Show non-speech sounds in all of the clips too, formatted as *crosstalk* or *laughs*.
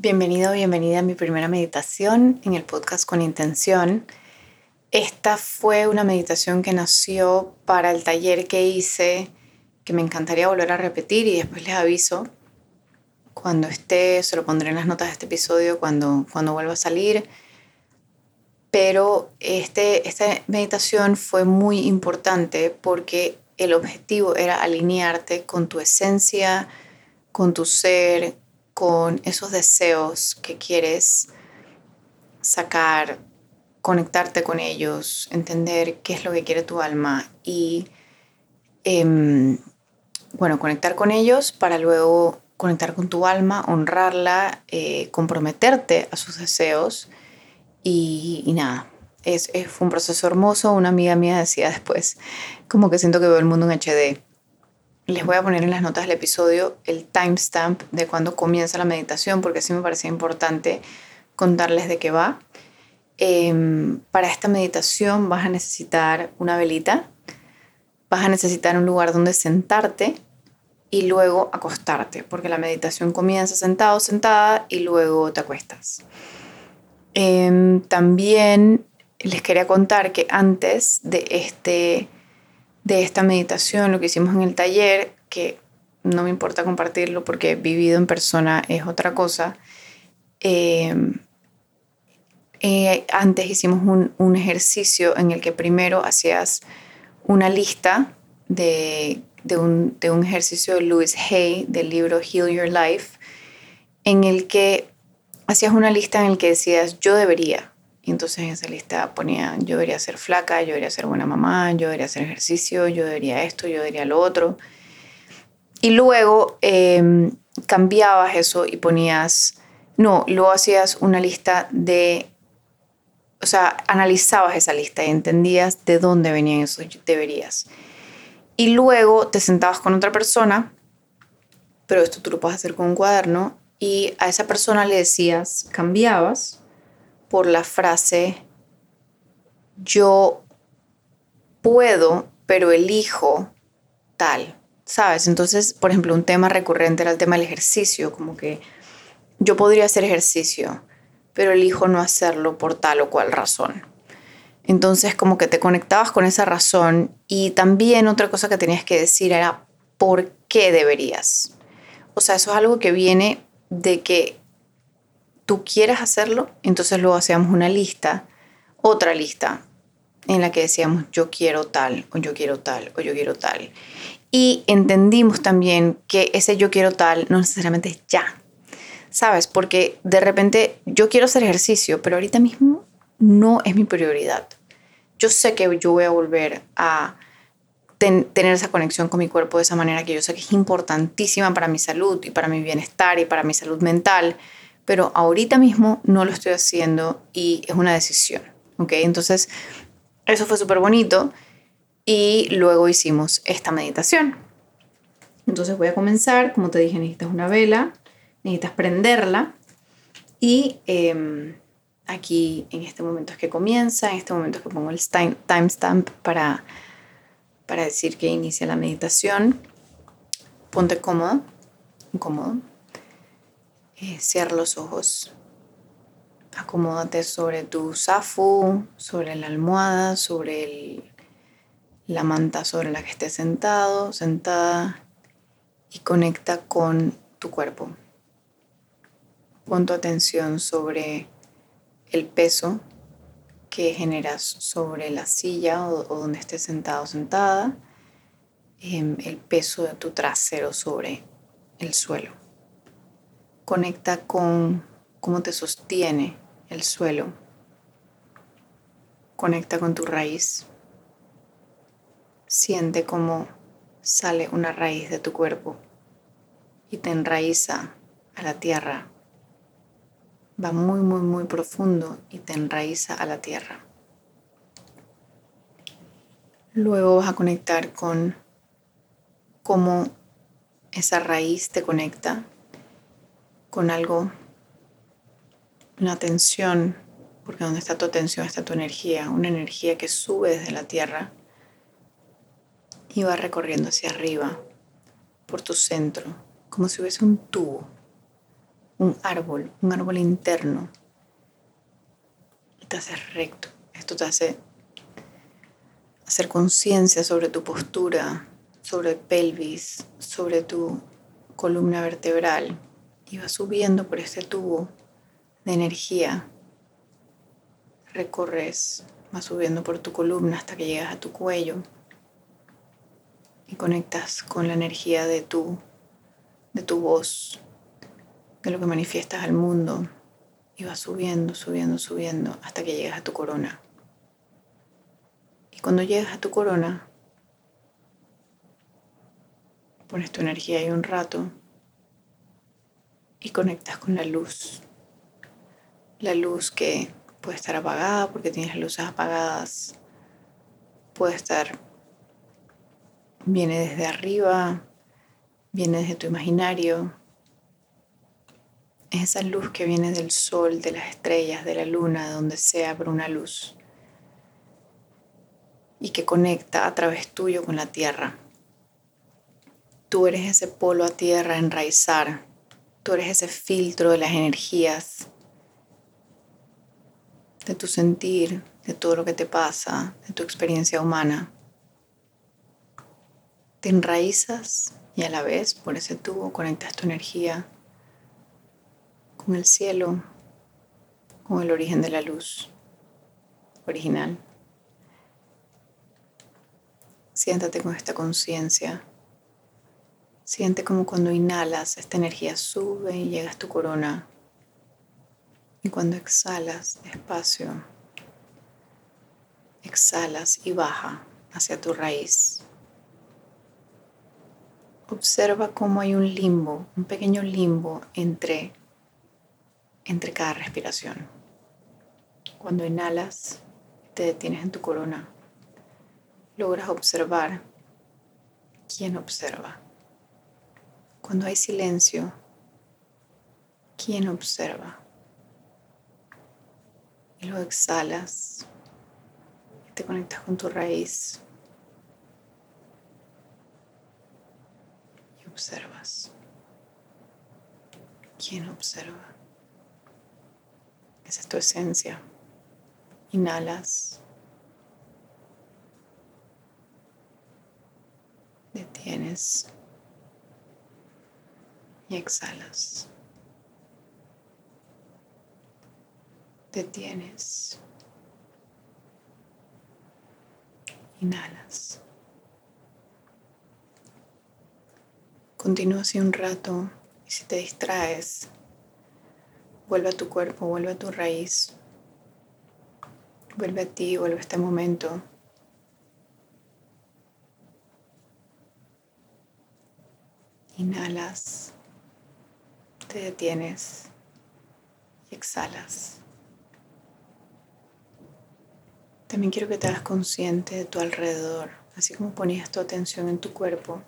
Bienvenido, bienvenida a mi primera meditación en el podcast con intención. Esta fue una meditación que nació para el taller que hice, que me encantaría volver a repetir y después les aviso cuando esté, se lo pondré en las notas de este episodio cuando, cuando vuelva a salir. Pero este, esta meditación fue muy importante porque el objetivo era alinearte con tu esencia, con tu ser, con esos deseos que quieres sacar, conectarte con ellos, entender qué es lo que quiere tu alma y, em, bueno, conectar con ellos para luego conectar con tu alma, honrarla, eh, comprometerte a sus deseos y, nada. Es, fue un proceso hermoso. Una amiga mía decía después, como que siento que veo el mundo en HD les voy a poner en las notas del episodio el timestamp de cuando comienza la meditación, porque sí me parece importante contarles de qué va. Em, para esta meditación vas a necesitar una velita, vas a necesitar un lugar donde sentarte y luego acostarte, porque la meditación comienza sentado, sentada y luego te acuestas. Em, también les quería contar que antes de este de esta meditación, lo que hicimos en el taller, que no me importa compartirlo porque vivido en persona es otra cosa. Em, eh, antes hicimos un, ejercicio en el que primero hacías una lista de, de, un, de un ejercicio de Louis Hay del libro Heal Your Life, en el que hacías una lista en el que decías yo debería, y entonces en esa lista ponía, yo debería ser flaca, yo debería ser buena mamá, yo debería hacer ejercicio, yo debería esto, yo debería lo otro. Y luego em, cambiabas eso y ponías, no, luego hacías una lista de, o sea, analizabas esa lista y entendías de dónde venían esos deberías. Y luego te sentabas con otra persona, pero esto tú lo puedes hacer con un cuaderno, y a esa persona le decías, cambiabas por la frase yo puedo, pero elijo tal, ¿sabes? Entonces, por ejemplo, un tema recurrente era el tema del ejercicio, como que yo podría hacer ejercicio, pero elijo no hacerlo por tal o cual razón. Entonces, como que te conectabas con esa razón y también otra cosa que tenías que decir era por qué deberías. O sea, eso es algo que viene de que tú quieras hacerlo, entonces luego hacíamos una lista, otra lista, en la que decíamos yo quiero tal, o yo quiero tal, o yo quiero tal. Y entendimos también que ese yo quiero tal no necesariamente es ya, ¿sabes? Porque de repente yo quiero hacer ejercicio, pero ahorita mismo no es mi prioridad. Yo sé que yo voy a volver a tener esa conexión con mi cuerpo de esa manera que yo sé que es importantísima para mi salud y para mi bienestar y para mi salud mental pero ahorita mismo no lo estoy haciendo y es una decisión, ¿ok? Entonces, eso fue súper bonito y luego hicimos esta meditación. Entonces voy a comenzar, como te dije, necesitas una vela, necesitas prenderla y em, aquí en este momento es que comienza, en este momento es que pongo el timestamp para, para decir que inicia la meditación. Ponte cómodo, cómodo eh, cierra los ojos. Acomódate sobre tu zafu, sobre la almohada, sobre la manta sobre la que estés sentado, sentada y conecta con tu cuerpo. Pon tu atención sobre el peso que generas sobre la silla o, donde estés sentado sentada, em, el peso de tu trasero sobre el suelo. Conecta con cómo te sostiene el suelo. Conecta con tu raíz. Siente cómo sale una raíz de tu cuerpo y te enraiza a la tierra. Va muy, muy, muy profundo y te enraiza a la tierra. Luego vas a conectar con cómo esa raíz te conecta con algo, una tensión, porque donde está tu atención está tu energía, una energía que sube desde la tierra y va recorriendo hacia arriba por tu centro, como si hubiese un tubo, un árbol, un árbol interno. Y te haces recto. Esto te hace hacer conciencia sobre tu postura, sobre el pelvis, sobre tu columna vertebral y vas subiendo por este tubo de energía. Recorres, vas subiendo por tu columna hasta que llegas a tu cuello y conectas con la energía de tu, de tu voz, de lo que manifiestas al mundo y vas subiendo, subiendo, subiendo hasta que llegas a tu corona. Y cuando llegas a tu corona, pones tu energía ahí un rato y conectas con la luz. La luz que puede estar apagada porque tienes luces apagadas, puede estar, viene desde arriba, viene desde tu imaginario. Es esa luz que viene del sol, de las estrellas, de la luna, de donde sea, pero una luz. Y que conecta a través tuyo con la tierra. Tú eres ese polo a tierra enraizar. Tú eres ese filtro de las energías, de tu sentir, de todo lo que te pasa, de tu experiencia humana. Te enraizas y a la vez por ese tubo conectas tu energía con el cielo, con el origen de la luz original. Siéntate con esta conciencia Siente como cuando inhalas esta energía sube y llega a tu corona. Y cuando exhalas despacio, exhalas y baja hacia tu raíz. Observa cómo hay un limbo, un pequeño limbo entre, entre cada respiración. Cuando inhalas, te detienes en tu corona. Logras observar quién observa. Cuando hay silencio, ¿quién observa? Y luego exhalas y te conectas con tu raíz y observas. ¿Quién observa? Esa es tu esencia. Inhalas. Detienes y exhalas. Detienes. Inhalas. Continúa así un rato y si te distraes, vuelve a tu cuerpo, vuelve a tu raíz, vuelve a ti, vuelve a este momento. Inhalas te detienes y exhalas. También quiero que te hagas consciente de tu alrededor, así como ponías tu atención en tu cuerpo.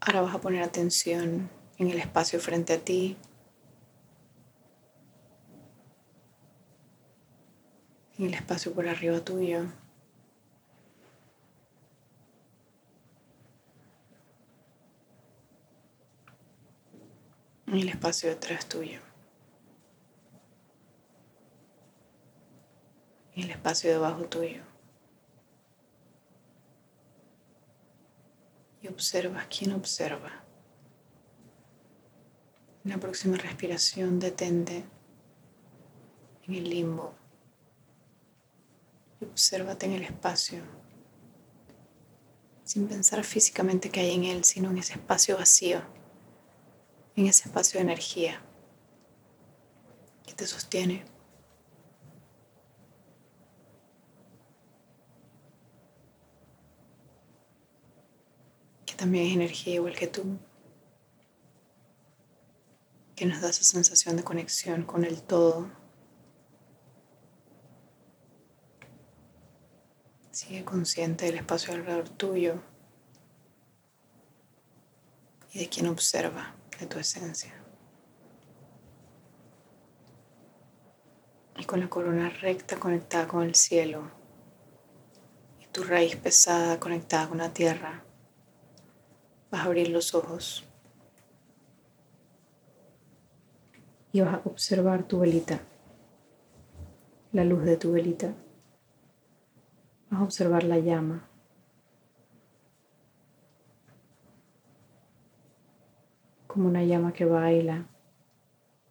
Ahora vas a poner atención en el espacio frente a ti. En el espacio por arriba tuyo. En el espacio detrás tuyo, en el espacio debajo tuyo. Y observa quién observa. En la próxima respiración detente en el limbo y obsérvate en el espacio sin pensar físicamente que hay en él, sino en ese espacio vacío en ese espacio de energía que te sostiene. Que también es energía igual que tú. Que nos da esa sensación de conexión con el todo. Sigue consciente del espacio alrededor tuyo y de quien observa tu esencia. Y con la corona recta conectada con el cielo y tu raíz pesada conectada con la tierra, vas a abrir los ojos y vas a observar tu velita, la luz de tu velita. Vas a observar la llama. Como una llama que baila,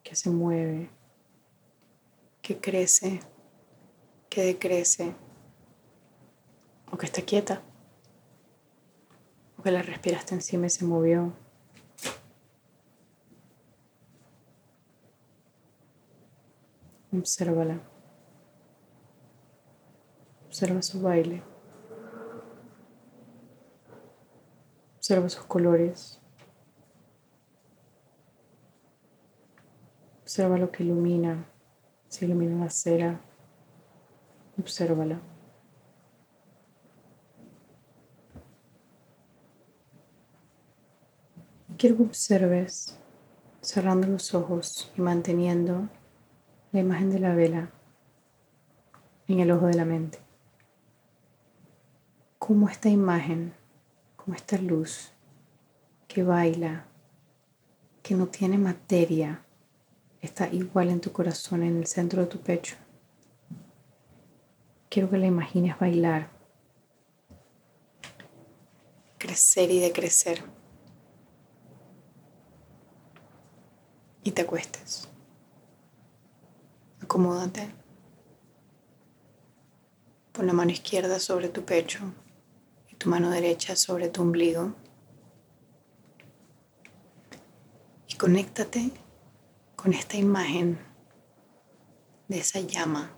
que se mueve, que crece, que decrece o que está quieta o que la respiraste encima y se movió. Obsérvala. Observa su baile. Observa sus colores. Observa lo que ilumina. Si ilumina la cera, obsérvala. Quiero que observes cerrando los ojos y manteniendo la imagen de la vela en el ojo de la mente. Como esta imagen, como esta luz que baila, que no tiene materia, está igual en tu corazón, en el centro de tu pecho. Quiero que la imagines bailar, crecer y decrecer. Y te acuestes. Acomódate. Pon la mano izquierda sobre tu pecho y tu mano derecha sobre tu ombligo. Y conéctate con esta imagen de esa llama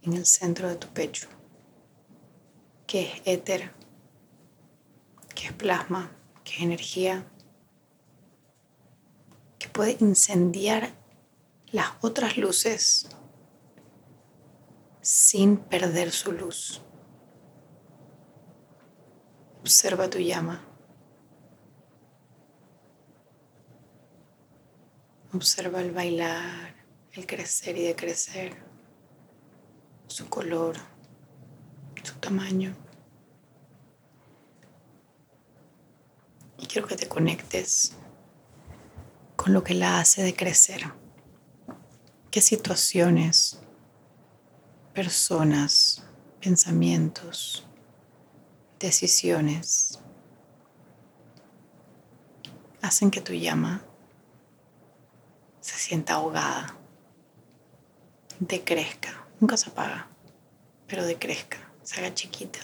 en el centro de tu pecho, que es éter, que es plasma, que es energía, que puede incendiar las otras luces sin perder su luz. Observa tu llama. Observa el bailar, el crecer y decrecer, su color, su tamaño. Y quiero que te conectes con lo que la hace de crecer qué situaciones, personas, pensamientos, decisiones hacen que tu llama sienta ahogada, decrezca, nunca se apaga, pero decrezca, se haga chiquita.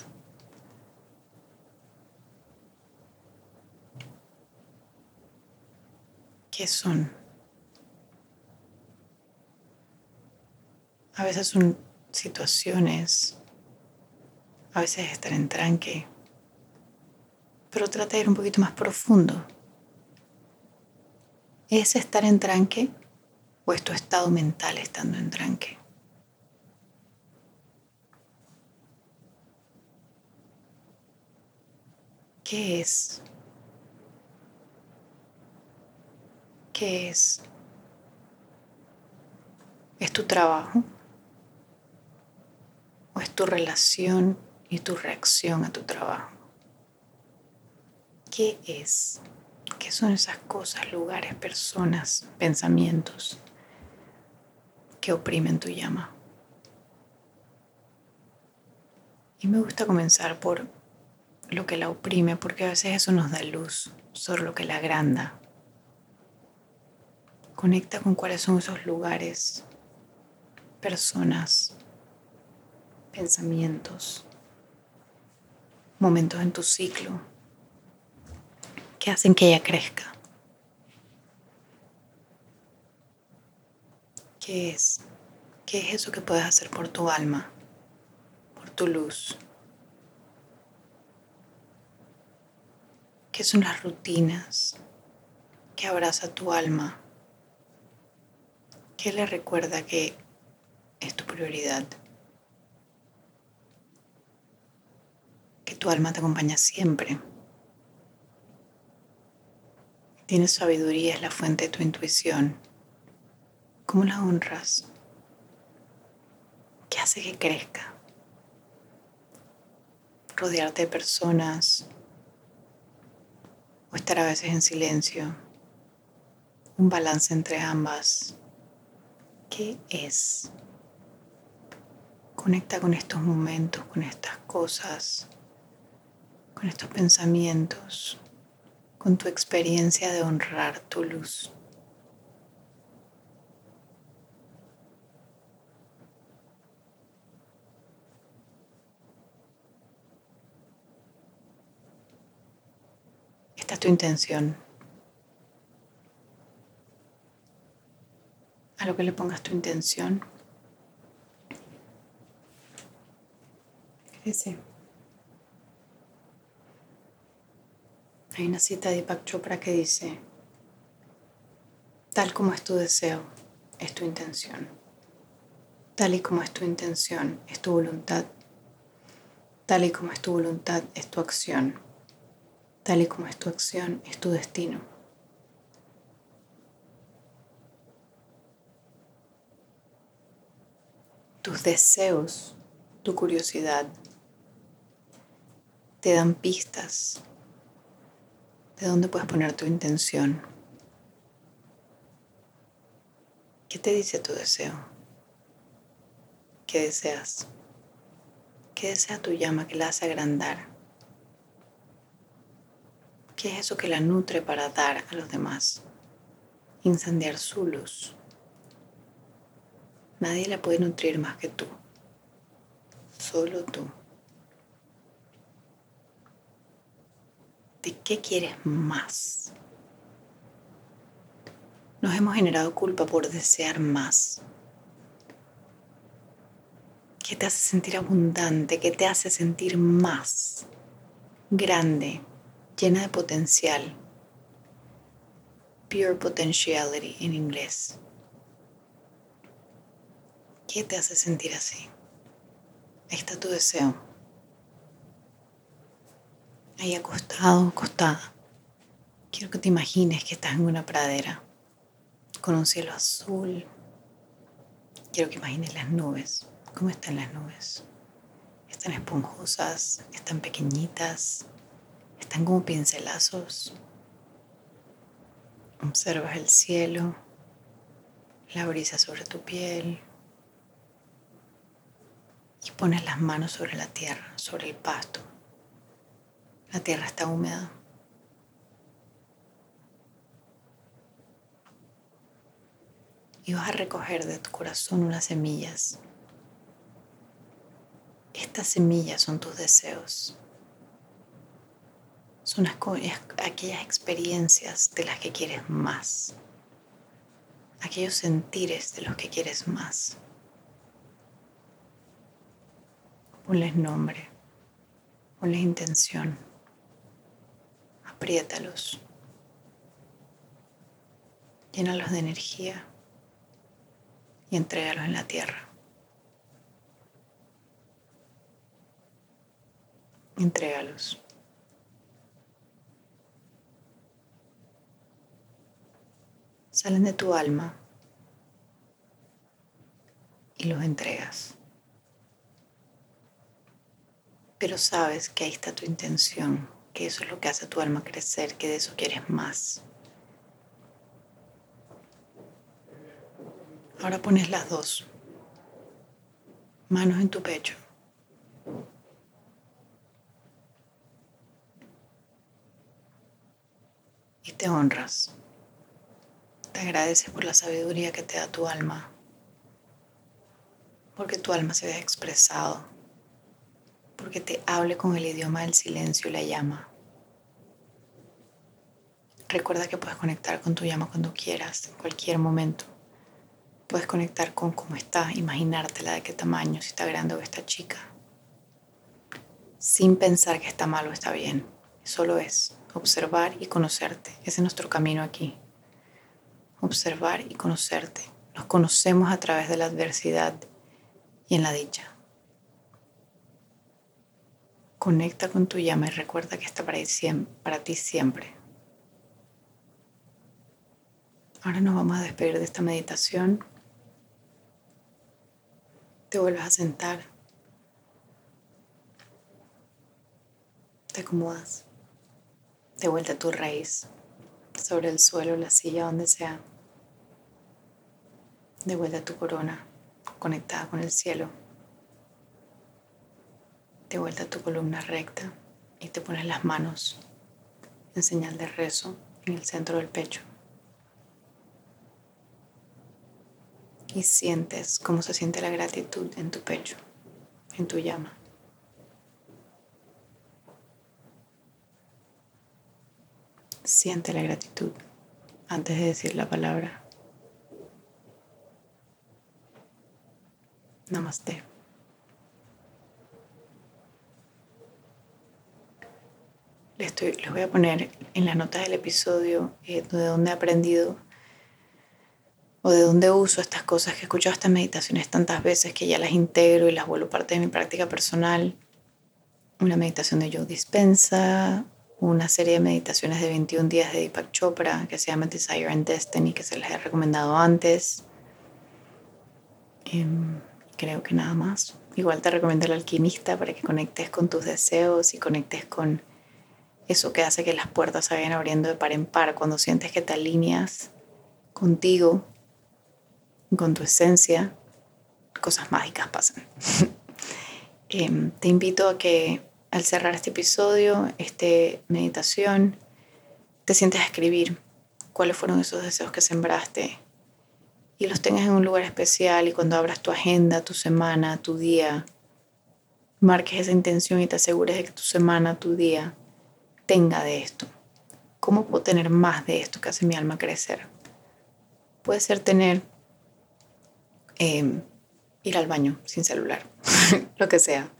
¿Qué son? A veces son situaciones, a veces estar en tranque, pero trata de ir un poquito más profundo. ¿Es estar en tranque o es tu estado mental estando en tranque? ¿Qué es? ¿Qué es? ¿Es tu trabajo? es tu relación y tu reacción a tu trabajo? ¿Qué es? ¿Qué son esas cosas, lugares, personas, pensamientos que oprimen tu llama? Y me gusta comenzar por lo que la oprime, porque a veces eso nos da luz, sobre lo que la agranda. Conecta con cuáles son esos lugares, personas, pensamientos, momentos en tu ciclo que hacen que ella crezca. ¿Qué es? ¿Qué es eso que puedes hacer por tu alma, por tu luz? ¿Qué son las rutinas que abraza tu alma? ¿Qué le recuerda que es tu prioridad? tu alma te acompaña siempre. Tienes sabiduría, es la fuente de tu intuición. ¿Cómo la honras? ¿Qué hace que crezca? Rodearte de personas o estar a veces en silencio un balance entre ambas. ¿Qué es? Conecta con estos momentos, con estas cosas, con estos pensamientos, con tu experiencia de honrar tu luz. Es tu intención. A lo que le pongas tu intención, crece. Hay una cita de Deepak Chopra que dice, tal como es tu deseo, es tu intención. Tal y como es tu intención, es tu voluntad. Tal y como es tu voluntad, es tu acción. Tal y como es tu acción, es tu destino. Tus deseos, tu curiosidad, te dan pistas de dónde puedes poner tu intención. ¿Qué te dice tu deseo? ¿Qué deseas? ¿Qué desea tu llama que la hace agrandar? ¿Qué es eso que la nutre para dar a los demás? Incendiar su luz. Nadie la puede nutrir más que tú. Solo tú. ¿De qué quieres más? Nos hemos generado culpa por desear más. ¿Qué te hace sentir abundante? ¿Qué te hace sentir más grande, llena de potencial? Pure potentiality en inglés. ¿Qué te hace sentir así? Ahí está tu deseo ahí acostado, acostada. Quiero que te imagines que estás en una pradera con un cielo azul. Quiero que imagines las nubes. ¿Cómo están las nubes? Están esponjosas, están pequeñitas, están como pincelazos. Observas el cielo, la brisa sobre tu piel y pones las manos sobre la tierra, sobre el pasto. La tierra está húmeda. Y vas a recoger de tu corazón unas semillas. Estas semillas son tus deseos. Son aquellas experiencias de las que quieres más. Aquellos sentires de los que quieres más. Ponles nombre. Ponles intención apriétalos, llénalos de energía y entrégalos en la tierra. Entrégalos. Salen de tu alma y los entregas. Pero sabes que ahí está tu intención que eso es lo que hace tu alma crecer, que de eso quieres más. Ahora pones las dos manos en tu pecho. Y te honras. Te agradeces por la sabiduría que te da tu alma. Porque tu alma se ve expresado porque te hable con el idioma del silencio y la llama. Recuerda que puedes conectar con tu llama cuando quieras, en cualquier momento. Puedes conectar con cómo está, imaginártela de qué tamaño, si está grande o está chica. Sin pensar que está mal o está bien. Solo es observar y conocerte. Ese es nuestro camino aquí. Observar y conocerte. Nos conocemos a través de la adversidad y en la dicha. Conecta con tu llama y recuerda que está para, para ti siempre. Ahora nos vamos a despedir de esta meditación. Te vuelves a sentar. Te acomodas. De vuelta a tu raíz. Sobre el suelo, la silla, donde sea. De vuelta a tu corona, conectada con el cielo. De vuelta a tu columna recta y te pones las manos en señal de rezo en el centro del pecho. Y sientes cómo se siente la gratitud en tu pecho, en tu llama. Siente la gratitud antes de decir la palabra. Namaste. Les, estoy, les voy a poner en las notas del episodio eh, de dónde he aprendido o de dónde uso estas cosas que he escuchado estas meditaciones tantas veces que ya las integro y las vuelvo parte de mi práctica personal. Una meditación de Joe Dispensa, una serie de meditaciones de 21 días de Deepak Chopra que se llama Desire and Destiny, que se les he recomendado antes. Em, creo que nada más. Igual te recomiendo el alquimista para que conectes con tus deseos y conectes con eso que hace que las puertas se vayan abriendo de par en par cuando sientes que te alineas contigo, con tu esencia, cosas mágicas pasan. *laughs* Em, te invito a que al cerrar este episodio, esta meditación, te sientes a escribir cuáles fueron esos deseos que sembraste y los tengas en un lugar especial y cuando abras tu agenda, tu semana, tu día, marques esa intención y te asegures de que tu semana, tu día tenga de esto. ¿Cómo puedo tener más de esto que hace mi alma crecer? Puede ser tener, em, ir al baño sin celular, *laughs* lo que sea,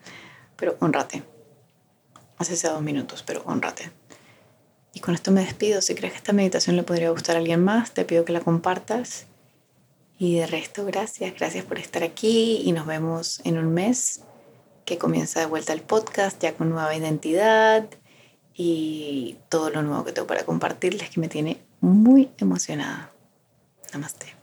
pero honrate hace dos minutos, pero honrate. Y con esto me despido. Si crees que esta meditación le podría gustar a alguien más, te pido que la compartas. Y de resto, gracias. Gracias por estar aquí y nos vemos en un mes que comienza de vuelta el podcast ya con nueva identidad y todo lo nuevo que tengo para compartirles que me tiene muy emocionada. Namaste.